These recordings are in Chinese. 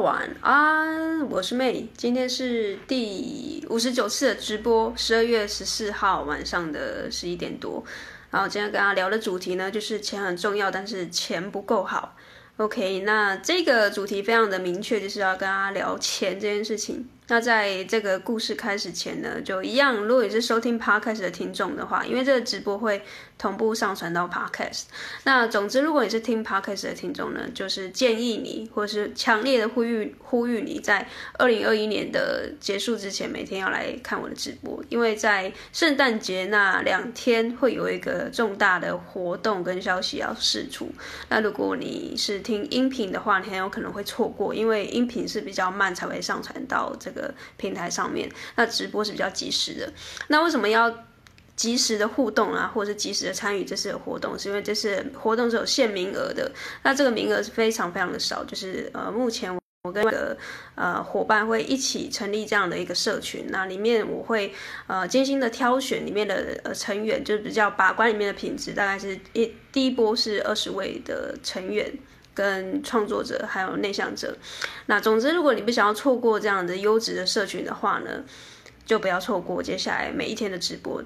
晚安，我是妹今天是第五十九次的直播，十二月十四号晚上的十一点多。然后今天跟大家聊的主题呢，就是钱很重要，但是钱不够好。OK，那这个主题非常的明确，就是要跟大家聊钱这件事情。那在这个故事开始前呢，就一样，如果你是收听 Podcast 的听众的话，因为这个直播会同步上传到 Podcast。那总之，如果你是听 Podcast 的听众呢，就是建议你，或是强烈的呼吁呼吁你在二零二一年的结束之前，每天要来看我的直播，因为在圣诞节那两天会有一个重大的活动跟消息要释出。那如果你是听音频的话，你很有可能会错过，因为音频是比较慢才会上传到这个。平台上面，那直播是比较及时的。那为什么要及时的互动啊，或者是及时的参与这次的活动？是因为这次活动是有限名额的。那这个名额是非常非常的少，就是呃，目前我跟的呃伙伴会一起成立这样的一个社群。那里面我会呃精心的挑选里面的呃成员，就是比较把关里面的品质，大概是一第一波是二十位的成员。跟创作者还有内向者，那总之，如果你不想要错过这样的优质的社群的话呢，就不要错过接下来每一天的直播。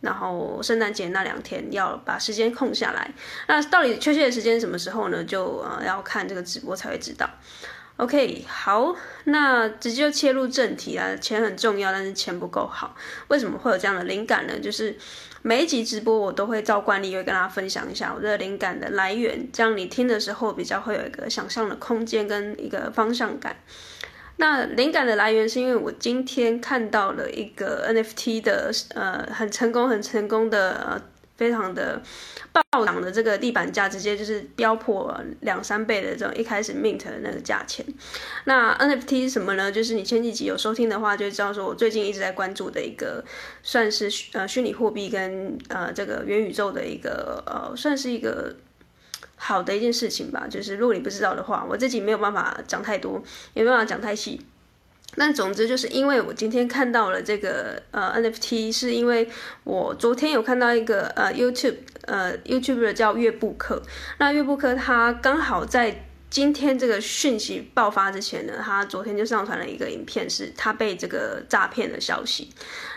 然后圣诞节那两天要把时间空下来。那到底确切的时间什么时候呢？就呃要看这个直播才会知道。OK，好，那直接就切入正题啊。钱很重要，但是钱不够好，为什么会有这样的灵感呢？就是。每一集直播我都会照惯例会跟大家分享一下我的灵感的来源，这样你听的时候比较会有一个想象的空间跟一个方向感。那灵感的来源是因为我今天看到了一个 NFT 的呃很成功很成功的呃。非常的暴涨的这个地板价，直接就是飙破两三倍的这种一开始 mint 的那个价钱。那 NFT 是什么呢？就是你前几集有收听的话，就知道说我最近一直在关注的一个，算是呃虚拟货币跟呃这个元宇宙的一个呃，算是一个好的一件事情吧。就是如果你不知道的话，我自己没有办法讲太多，也没办法讲太细。但总之就是因为我今天看到了这个呃 NFT，是因为我昨天有看到一个呃 YouTube 呃 YouTuber 叫月布克，那月布克他刚好在。今天这个讯息爆发之前呢，他昨天就上传了一个影片，是他被这个诈骗的消息。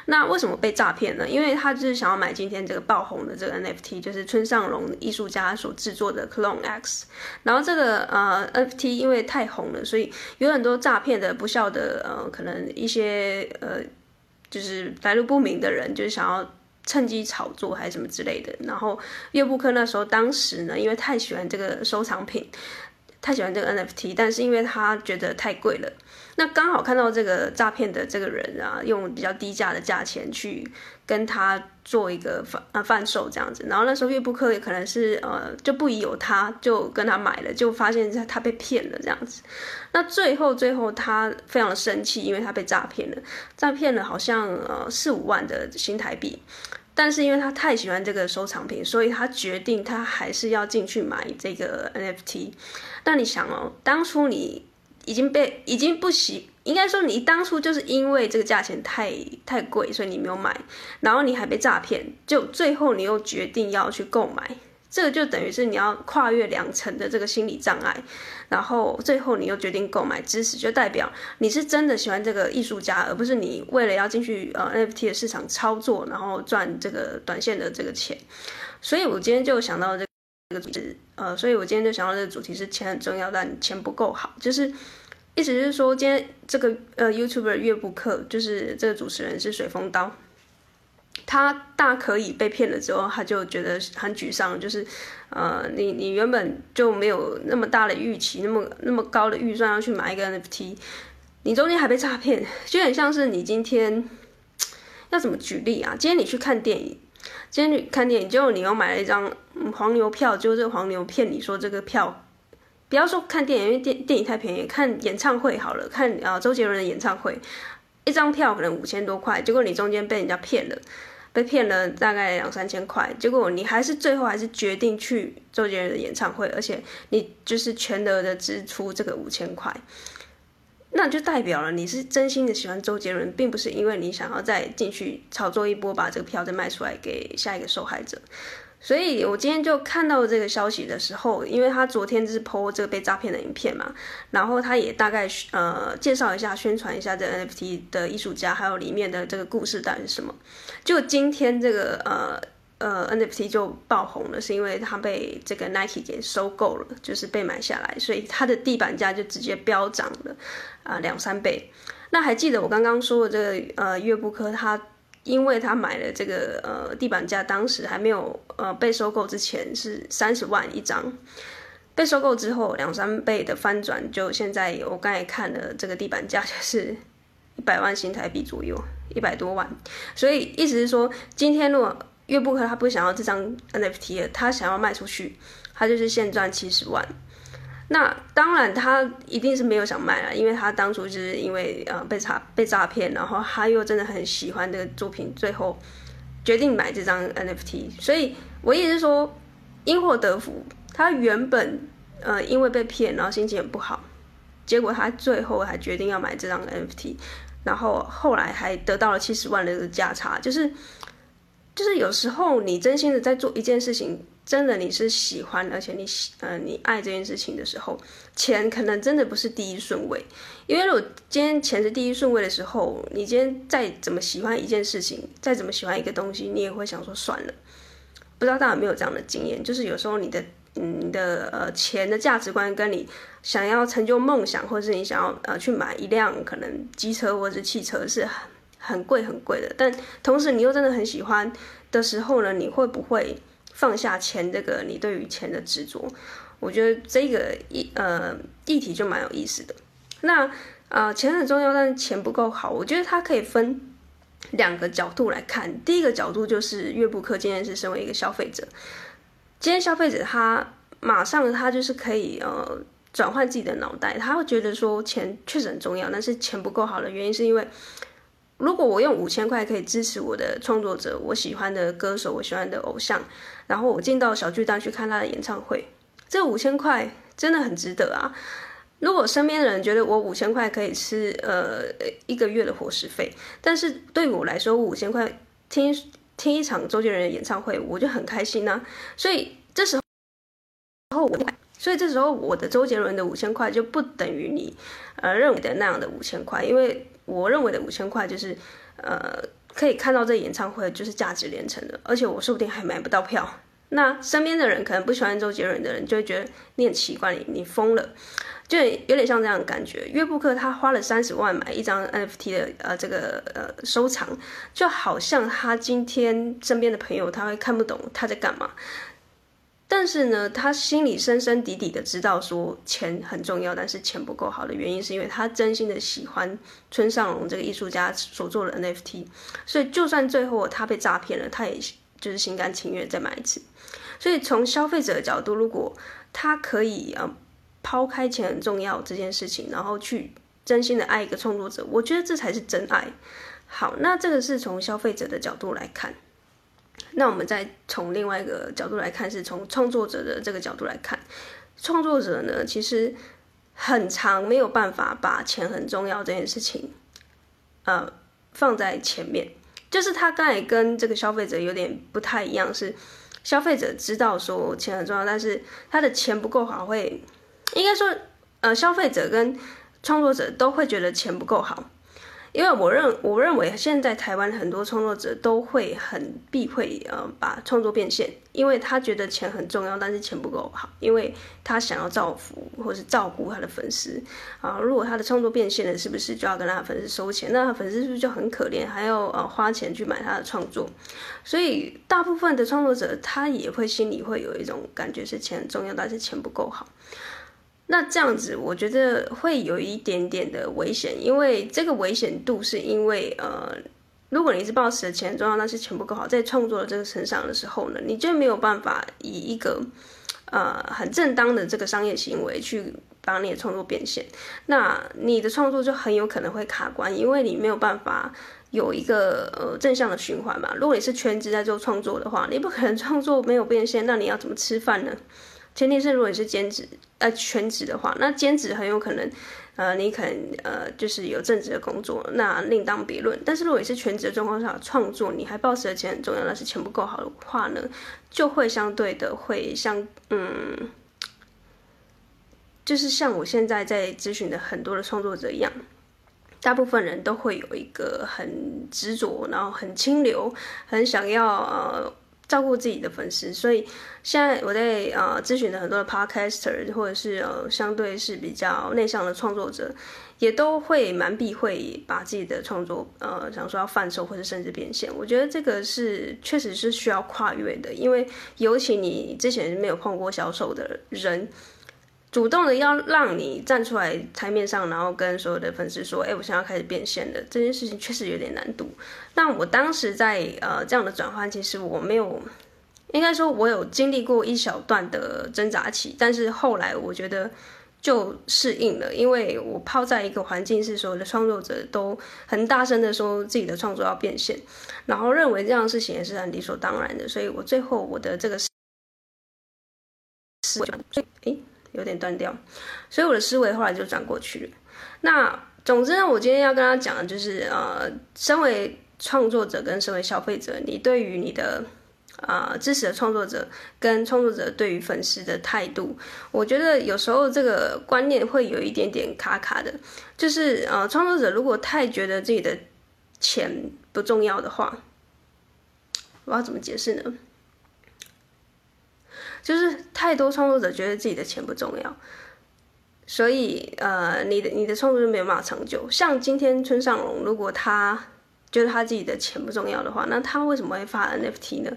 那为什么被诈骗呢？因为他就是想要买今天这个爆红的这个 NFT，就是村上隆艺术家所制作的 Clone X。然后这个呃 NFT 因为太红了，所以有很多诈骗的不肖的呃，可能一些呃，就是来路不明的人，就是想要趁机炒作还是什么之类的。然后岳布克那时候当时呢，因为太喜欢这个收藏品。太喜欢这个 NFT，但是因为他觉得太贵了，那刚好看到这个诈骗的这个人啊，用比较低价的价钱去跟他做一个贩啊贩售这样子，然后那时候乐布克也可能是呃就不疑有他，就跟他买了，就发现他他被骗了这样子，那最后最后他非常的生气，因为他被诈骗了，诈骗了好像呃四五万的新台币。但是因为他太喜欢这个收藏品，所以他决定他还是要进去买这个 NFT。那你想哦，当初你已经被已经不喜，应该说你当初就是因为这个价钱太太贵，所以你没有买，然后你还被诈骗，就最后你又决定要去购买。这个就等于是你要跨越两层的这个心理障碍，然后最后你又决定购买知识，就代表你是真的喜欢这个艺术家，而不是你为了要进去呃 NFT 的市场操作，然后赚这个短线的这个钱。所以我今天就想到这个主题，呃，所以我今天就想到这个主题是钱很重要，但钱不够好，就是意思就是说，今天这个呃 YouTuber 乐布克，就是这个主持人是水风刀。他大可以被骗了之后，他就觉得很沮丧，就是，呃，你你原本就没有那么大的预期，那么那么高的预算要去买一个 NFT，你中间还被诈骗，就很像是你今天要怎么举例啊？今天你去看电影，今天你看电影，结果你又买了一张黄牛票，就这个黄牛骗你说这个票，不要说看电影，因为电电影太便宜，看演唱会好了，看啊周杰伦的演唱会，一张票可能五千多块，结果你中间被人家骗了。被骗了大概两三千块，结果你还是最后还是决定去周杰伦的演唱会，而且你就是全额的支出这个五千块，那就代表了你是真心的喜欢周杰伦，并不是因为你想要再进去炒作一波，把这个票再卖出来给下一个受害者。所以我今天就看到这个消息的时候，因为他昨天是 po 这个被诈骗的影片嘛，然后他也大概呃介绍一下、宣传一下这 NFT 的艺术家，还有里面的这个故事到底是什么。就今天这个呃呃 NFT 就爆红了，是因为它被这个 Nike 给收购了，就是被买下来，所以它的地板价就直接飙涨了啊两三倍。那还记得我刚刚说的这个呃月布科他。因为他买了这个呃地板价，当时还没有呃被收购之前是三十万一张，被收购之后两三倍的翻转，就现在我刚才看了这个地板价就是 一百万新台币左右，一百多万。所以意思是说，今天如果月布克他不想要这张 NFT 了，他想要卖出去，他就是现赚七十万。那当然，他一定是没有想卖了，因为他当初就是因为呃被诈被诈骗，然后他又真的很喜欢这个作品，最后决定买这张 NFT。所以我意思是说，因祸得福，他原本呃因为被骗，然后心情很不好，结果他最后还决定要买这张 NFT，然后后来还得到了七十万的价差，就是就是有时候你真心的在做一件事情。真的，你是喜欢，而且你喜，呃，你爱这件事情的时候，钱可能真的不是第一顺位。因为如果今天钱是第一顺位的时候，你今天再怎么喜欢一件事情，再怎么喜欢一个东西，你也会想说算了。不知道大家有没有这样的经验？就是有时候你的，嗯，你的呃钱的价值观跟你想要成就梦想，或者是你想要呃去买一辆可能机车或者是汽车是很很贵很贵的，但同时你又真的很喜欢的时候呢，你会不会？放下钱，这个你对于钱的执着，我觉得这个议呃议题就蛮有意思的。那呃钱很重要，但是钱不够好，我觉得它可以分两个角度来看。第一个角度就是月布克今天是身为一个消费者，今天消费者他马上他就是可以呃转换自己的脑袋，他会觉得说钱确实很重要，但是钱不够好的原因是因为。如果我用五千块可以支持我的创作者，我喜欢的歌手，我喜欢的偶像，然后我进到小巨蛋去看他的演唱会，这五千块真的很值得啊！如果身边的人觉得我五千块可以吃呃一个月的伙食费，但是对我来说，五千块听听一场周杰伦的演唱会，我就很开心呐、啊。所以这时候，我所以这时候我的周杰伦的五千块就不等于你呃认为的那样的五千块，因为。我认为的五千块就是，呃，可以看到这演唱会就是价值连城的，而且我说不定还买不到票。那身边的人可能不喜欢周杰伦的人就会觉得你很奇怪，你你疯了，就有点像这样的感觉。约布克他花了三十万买一张 NFT 的呃这个呃收藏，就好像他今天身边的朋友他会看不懂他在干嘛。但是呢，他心里深深底底的知道说钱很重要，但是钱不够好的原因是因为他真心的喜欢村上隆这个艺术家所做的 NFT，所以就算最后他被诈骗了，他也就是心甘情愿再买一次。所以从消费者的角度，如果他可以呃抛开钱很重要这件事情，然后去真心的爱一个创作者，我觉得这才是真爱。好，那这个是从消费者的角度来看。那我们再从另外一个角度来看，是从创作者的这个角度来看，创作者呢，其实很长没有办法把钱很重要这件事情，呃，放在前面。就是他刚才跟这个消费者有点不太一样，是消费者知道说钱很重要，但是他的钱不够好，会应该说，呃，消费者跟创作者都会觉得钱不够好。因为我认我认为现在台湾很多创作者都会很避讳呃把创作变现，因为他觉得钱很重要，但是钱不够好，因为他想要造福或是照顾他的粉丝啊。如果他的创作变现了，是不是就要跟他的粉丝收钱？那他粉丝是不是就很可怜，还要呃花钱去买他的创作？所以大部分的创作者他也会心里会有一种感觉是钱很重要，但是钱不够好。那这样子，我觉得会有一点点的危险，因为这个危险度是因为，呃，如果你是抱持的钱重要，但是钱不够好，在创作的这个身上的时候呢，你就没有办法以一个，呃，很正当的这个商业行为去把你的创作变现，那你的创作就很有可能会卡关，因为你没有办法有一个呃正向的循环嘛。如果你是全职在做创作的话，你不可能创作没有变现，那你要怎么吃饭呢？前提是，如果你是兼职，呃，全职的话，那兼职很有可能，呃，你可能呃就是有正职的工作，那另当别论。但是如果你是全职的状况下创作，你还抱持的钱很重要，但是钱不够好的话呢，就会相对的会像嗯，就是像我现在在咨询的很多的创作者一样，大部分人都会有一个很执着，然后很清流，很想要呃。照顾自己的粉丝，所以现在我在呃咨询的很多的 podcaster 或者是呃相对是比较内向的创作者，也都会蛮避讳把自己的创作呃想说要贩售或是甚至变现。我觉得这个是确实是需要跨越的，因为尤其你之前没有碰过销售的人。主动的要让你站出来台面上，然后跟所有的粉丝说：“哎，我现在要开始变现了。”这件事情确实有点难度。那我当时在呃这样的转换，其实我没有，应该说我有经历过一小段的挣扎期，但是后来我觉得就适应了，因为我泡在一个环境是所有的创作者都很大声的说自己的创作要变现，然后认为这样的事情也是很理所当然的，所以我最后我的这个是，哎。有点断掉，所以我的思维后来就转过去了。那总之呢，我今天要跟他讲的就是，呃，身为创作者跟身为消费者，你对于你的呃支持的创作者跟创作者对于粉丝的态度，我觉得有时候这个观念会有一点点卡卡的。就是呃，创作者如果太觉得自己的钱不重要的话，我要怎么解释呢？就是太多创作者觉得自己的钱不重要，所以呃，你的你的创作就没有办法长久。像今天村上隆，如果他觉得他自己的钱不重要的话，那他为什么会发 NFT 呢？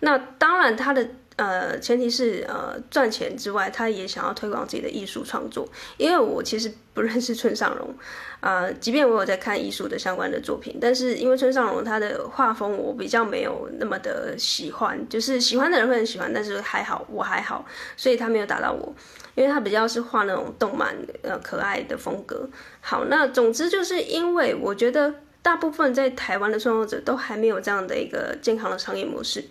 那当然他的。呃，前提是呃赚钱之外，他也想要推广自己的艺术创作。因为我其实不认识村上隆，呃，即便我有在看艺术的相关的作品，但是因为村上隆他的画风我比较没有那么的喜欢，就是喜欢的人会很喜欢，但是还好我还好，所以他没有打到我，因为他比较是画那种动漫呃可爱的风格。好，那总之就是因为我觉得大部分在台湾的创作者都还没有这样的一个健康的商业模式。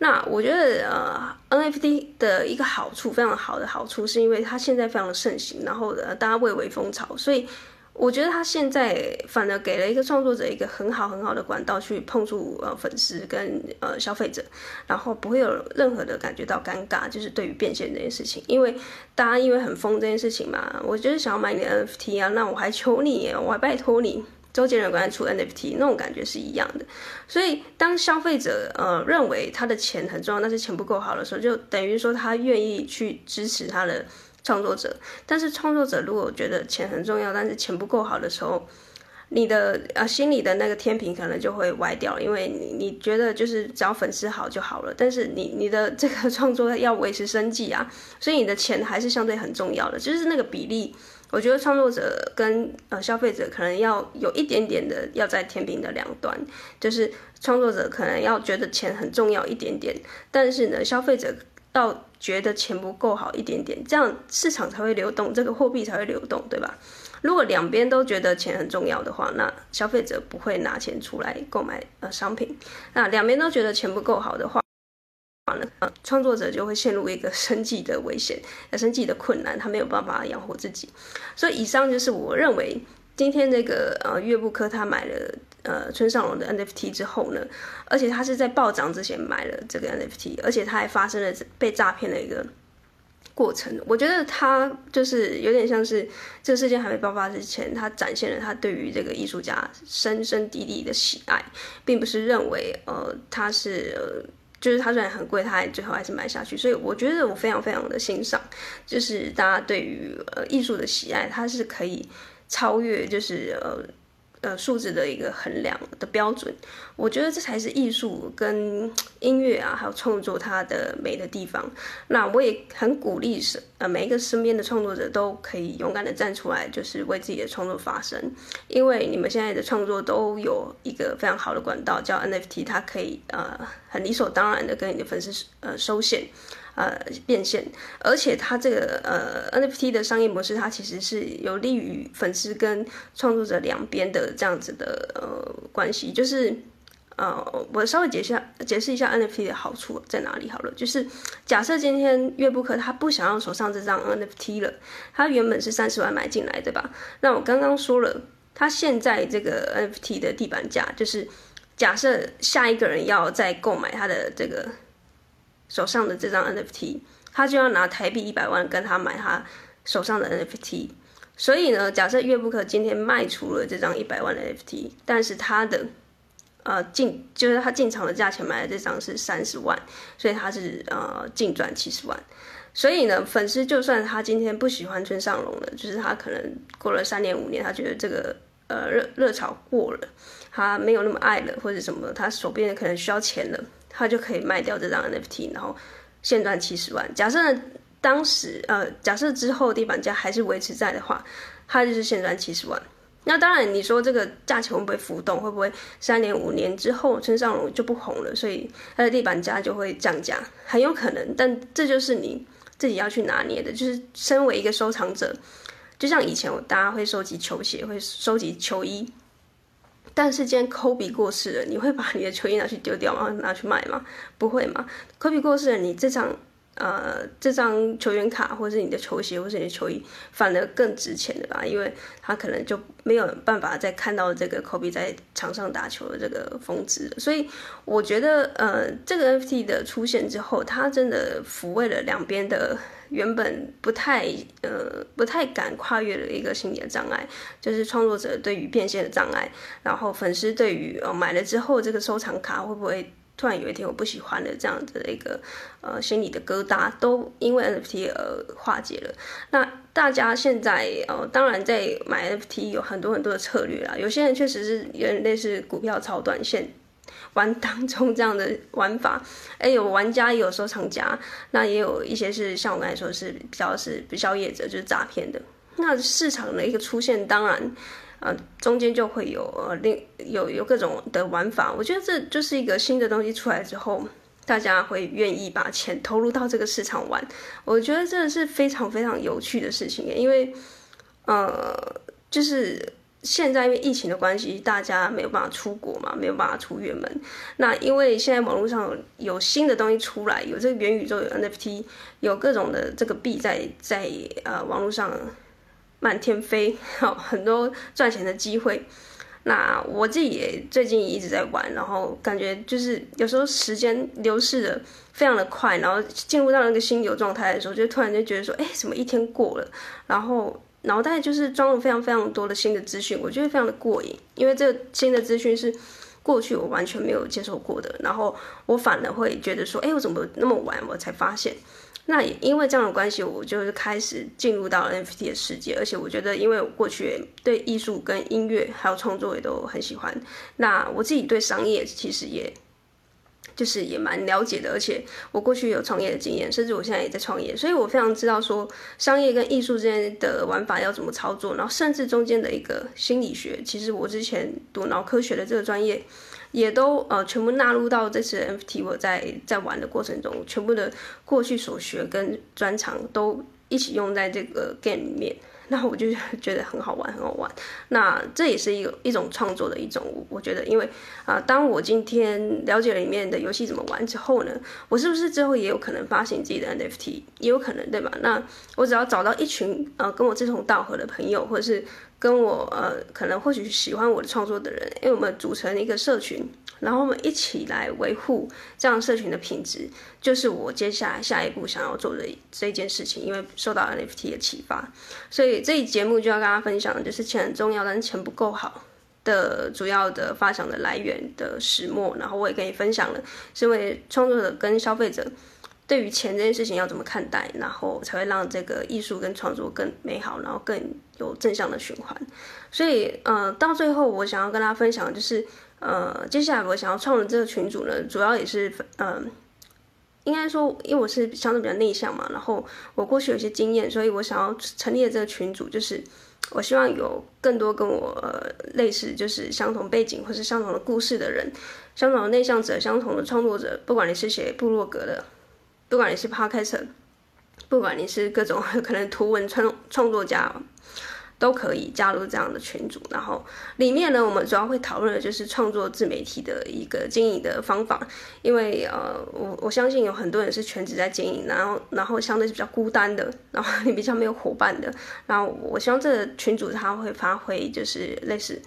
那我觉得，呃，NFT 的一个好处，非常好的好处，是因为它现在非常的盛行，然后呃，大家蔚为风潮，所以我觉得它现在反而给了一个创作者一个很好很好的管道去碰触呃粉丝跟呃消费者，然后不会有任何的感觉到尴尬，就是对于变现这件事情，因为大家因为很疯这件事情嘛，我就是想要买你的 NFT 啊，那我还求你，我还拜托你。周杰伦刚才出 NFT 那种感觉是一样的，所以当消费者呃认为他的钱很重要，但是钱不够好的时候，就等于说他愿意去支持他的创作者。但是创作者如果觉得钱很重要，但是钱不够好的时候，你的呃心里的那个天平可能就会歪掉，因为你你觉得就是只要粉丝好就好了，但是你你的这个创作要维持生计啊，所以你的钱还是相对很重要的，就是那个比例。我觉得创作者跟呃消费者可能要有一点点的要在天平的两端，就是创作者可能要觉得钱很重要一点点，但是呢，消费者要觉得钱不够好一点点，这样市场才会流动，这个货币才会流动，对吧？如果两边都觉得钱很重要的话，那消费者不会拿钱出来购买呃商品，那两边都觉得钱不够好的话。呃，创作者就会陷入一个生计的危险，生计的困难，他没有办法养活自己。所以以上就是我认为今天这个呃乐布科他买了呃村上隆的 NFT 之后呢，而且他是在暴涨之前买了这个 NFT，而且他还发生了被诈骗的一个过程。我觉得他就是有点像是这个事件还没爆发之前，他展现了他对于这个艺术家深深蒂蒂的喜爱，并不是认为呃他是。呃就是它虽然很贵，它还最后还是买下去，所以我觉得我非常非常的欣赏，就是大家对于呃艺术的喜爱，它是可以超越就是呃。呃，数字的一个衡量的标准，我觉得这才是艺术跟音乐啊，还有创作它的美的地方。那我也很鼓励是呃每一个身边的创作者都可以勇敢的站出来，就是为自己的创作发声。因为你们现在的创作都有一个非常好的管道叫 NFT，它可以呃很理所当然的跟你的粉丝呃收线。呃，变现，而且它这个呃 NFT 的商业模式，它其实是有利于粉丝跟创作者两边的这样子的呃关系，就是呃，我稍微解释一下，解释一下 NFT 的好处在哪里好了。就是假设今天月布克他不想要手上这张 NFT 了，他原本是三十万买进来对吧？那我刚刚说了，他现在这个 NFT 的地板价，就是假设下一个人要再购买他的这个手上的这张 NFT，他就要拿台币一百万跟他买他手上的 NFT。所以呢，假设月布克今天卖出了这张一百万的 NFT，但是他的呃进就是他进场的价钱买的这张是三十万，所以他是呃净赚七十万。所以呢，粉丝就算他今天不喜欢村上隆了，就是他可能过了三年五年，他觉得这个呃热热潮过了，他没有那么爱了或者什么，他手边可能需要钱了，他就可以卖掉这张 NFT，然后现赚七十万。假设？当时，呃，假设之后地板价还是维持在的话，他就是现赚七十万。那当然，你说这个价钱会不会浮动？会不会三年、五年之后村上隆就不红了，所以他的地板价就会降价？很有可能，但这就是你自己要去拿捏的。就是身为一个收藏者，就像以前我大家会收集球鞋，会收集球衣，但是今天科比过世了，你会把你的球衣拿去丢掉吗？拿去卖吗？不会吗？科比过世了，你这场。呃，这张球员卡，或是你的球鞋，或是你的球衣，反而更值钱的吧？因为他可能就没有办法再看到这个科比在场上打球的这个峰值。所以我觉得，呃，这个 FT 的出现之后，它真的抚慰了两边的原本不太呃不太敢跨越的一个心理的障碍，就是创作者对于变现的障碍，然后粉丝对于呃买了之后这个收藏卡会不会。突然有一天我不喜欢的这样子的一个呃心理的疙瘩，都因为 NFT 而化解了。那大家现在呃，当然在买 NFT 有很多很多的策略啦。有些人确实是有点类似股票炒短线玩当中这样的玩法。哎，有玩家也有收藏家，那也有一些是像我刚才说是比较是直销业者，就是诈骗的。那市场的一个出现，当然。呃，中间就会有呃另有有各种的玩法，我觉得这就是一个新的东西出来之后，大家会愿意把钱投入到这个市场玩。我觉得这是非常非常有趣的事情，因为呃，就是现在因为疫情的关系，大家没有办法出国嘛，没有办法出远门。那因为现在网络上有新的东西出来，有这个元宇宙，有 NFT，有各种的这个币在在呃网络上。满天飞，好，很多赚钱的机会。那我自己也最近也一直在玩，然后感觉就是有时候时间流逝的非常的快，然后进入到那个心流状态的时候，就突然间觉得说，哎，怎么一天过了？然后脑袋就是装了非常非常多的新的资讯，我觉得非常的过瘾，因为这新的资讯是过去我完全没有接受过的，然后我反而会觉得说，哎，我怎么那么晚我才发现？那也因为这样的关系，我就是开始进入到 NFT 的世界，而且我觉得，因为我过去对艺术跟音乐还有创作也都很喜欢，那我自己对商业其实也，就是也蛮了解的，而且我过去有创业的经验，甚至我现在也在创业，所以我非常知道说商业跟艺术之间的玩法要怎么操作，然后甚至中间的一个心理学，其实我之前读脑科学的这个专业。也都呃全部纳入到这次 NFT，我在在玩的过程中，全部的过去所学跟专长都一起用在这个 game 里面，那我就 觉得很好玩，很好玩。那这也是一个一种创作的一种，我觉得，因为啊、当我今天了解了里面的游戏怎么玩之后呢，我是不是之后也有可能发行自己的 NFT？也有可能，对吧？那我只要找到一群呃跟我志同道合的朋友，或者是。跟我呃，可能或许喜欢我的创作的人，因为我们组成一个社群，然后我们一起来维护这样社群的品质，就是我接下来下一步想要做的这件事情。因为受到 NFT 的启发，所以这一节目就要跟大家分享的就是钱很重要，但是钱不够好的主要的发想的来源的始末。然后我也跟你分享了，身为创作者跟消费者。对于钱这件事情要怎么看待，然后才会让这个艺术跟创作更美好，然后更有正向的循环。所以，呃，到最后我想要跟大家分享的就是，呃，接下来我想要创的这个群组呢，主要也是，嗯、呃，应该说，因为我是相对比较内向嘛，然后我过去有些经验，所以我想要成立的这个群组，就是我希望有更多跟我、呃、类似，就是相同背景或是相同的故事的人，相同的内向者，相同的创作者，不管你是写部落格的。不管你是 Podcaster，不管你是各种 可能图文创创作家，都可以加入这样的群组。然后里面呢，我们主要会讨论的就是创作自媒体的一个经营的方法。因为呃，我我相信有很多人是全职在经营，然后然后相对是比较孤单的，然后你比较没有伙伴的。然后我希望这个群组它会发挥就是类似。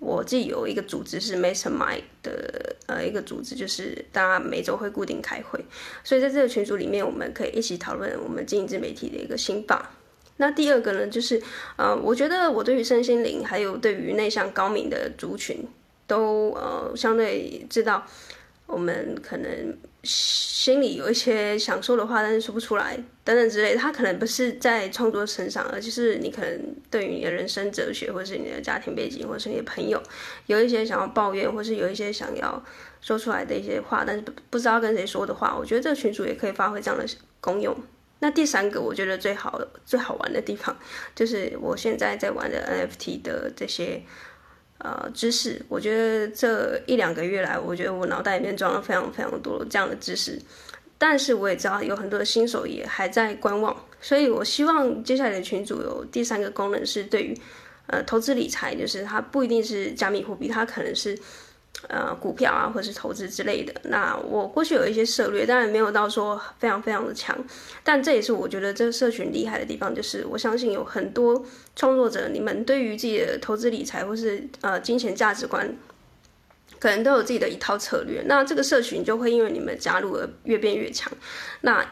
我自己有一个组织是 Mastermind 的，呃，一个组织就是大家每周会固定开会，所以在这个群组里面，我们可以一起讨论我们经营自媒体的一个心法。那第二个呢，就是呃，我觉得我对于身心灵还有对于内向高敏的族群都呃相对知道。我们可能心里有一些想说的话，但是说不出来，等等之类。他可能不是在创作身上，而就是你可能对于你的人生哲学，或是你的家庭背景，或是你的朋友，有一些想要抱怨，或是有一些想要说出来的一些话，但是不不知道跟谁说的话。我觉得这个群组也可以发挥这样的功用。那第三个，我觉得最好最好玩的地方，就是我现在在玩的 NFT 的这些。呃，知识，我觉得这一两个月来，我觉得我脑袋里面装了非常非常多这样的知识，但是我也知道有很多新手也还在观望，所以我希望接下来的群组有第三个功能是对于呃投资理财，就是它不一定是加密货币，它可能是。呃，股票啊，或是投资之类的。那我过去有一些策略，当然没有到说非常非常的强，但这也是我觉得这个社群厉害的地方，就是我相信有很多创作者，你们对于自己的投资理财或是呃金钱价值观，可能都有自己的一套策略。那这个社群就会因为你们加入而越变越强。那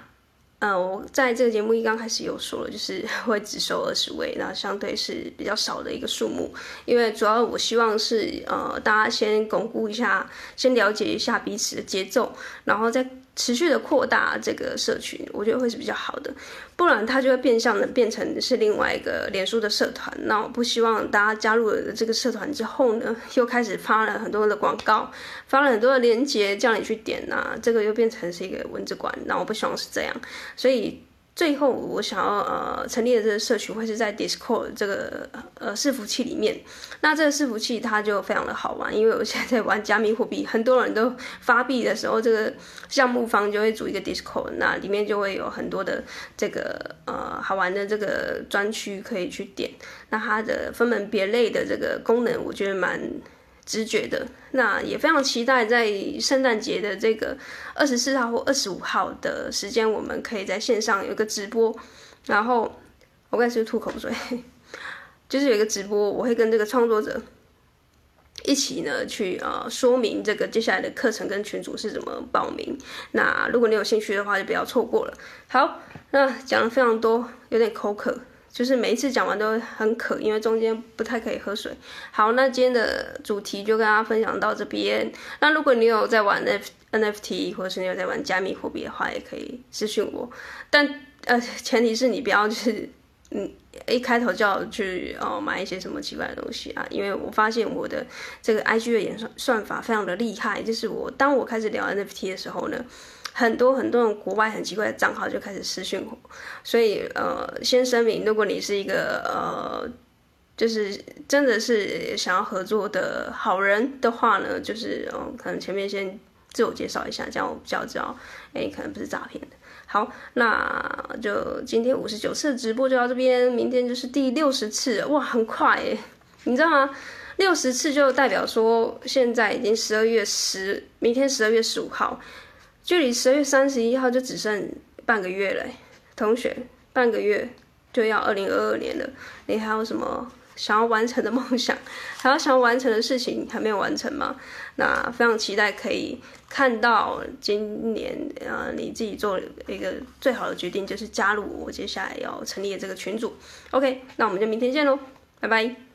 嗯，我在这个节目一刚开始有说了，就是 会只收二十位，那相对是比较少的一个数目，因为主要我希望是呃大家先巩固一下，先了解一下彼此的节奏，然后再。持续的扩大这个社群，我觉得会是比较好的，不然它就会变相的变成是另外一个脸书的社团。那我不希望大家加入了这个社团之后呢，又开始发了很多的广告，发了很多的链接叫你去点呐、啊，这个又变成是一个文字馆。那我不希望是这样，所以。最后，我想要呃成立的这个社群会是在 Discord 这个呃伺服器里面。那这个伺服器它就非常的好玩，因为我现在在玩加密货币，很多人都发币的时候，这个项目方就会组一个 Discord，那里面就会有很多的这个呃好玩的这个专区可以去点。那它的分门别类的这个功能，我觉得蛮。直觉的，那也非常期待在圣诞节的这个二十四号或二十五号的时间，我们可以在线上有个直播。然后我刚才是吐口水，就是有一个直播，我会跟这个创作者一起呢去呃说明这个接下来的课程跟群组是怎么报名。那如果你有兴趣的话，就不要错过了。好，那讲了非常多，有点口渴。就是每一次讲完都很渴，因为中间不太可以喝水。好，那今天的主题就跟大家分享到这边。那如果你有在玩 NFT，或者是你有在玩加密货币的话，也可以私信我。但呃，前提是你不要就是嗯一开头就要去哦买一些什么奇怪的东西啊，因为我发现我的这个 IG 的演算算法非常的厉害，就是我当我开始聊 NFT 的时候呢。很多很多种国外很奇怪的账号就开始私讯我，所以呃，先声明，如果你是一个呃，就是真的是想要合作的好人的话呢，就是嗯、可能前面先自我介绍一下，这样我比较知道，哎，可能不是诈骗的。好，那就今天五十九次直播就到这边，明天就是第六十次，哇，很快耶，你知道吗？六十次就代表说现在已经十二月十，明天十二月十五号。距离十二月三十一号就只剩半个月了，同学，半个月就要二零二二年了。你还有什么想要完成的梦想？还有想要完成的事情还没有完成吗？那非常期待可以看到今年呃你自己做一个最好的决定，就是加入我接下来要成立的这个群组。OK，那我们就明天见喽，拜拜。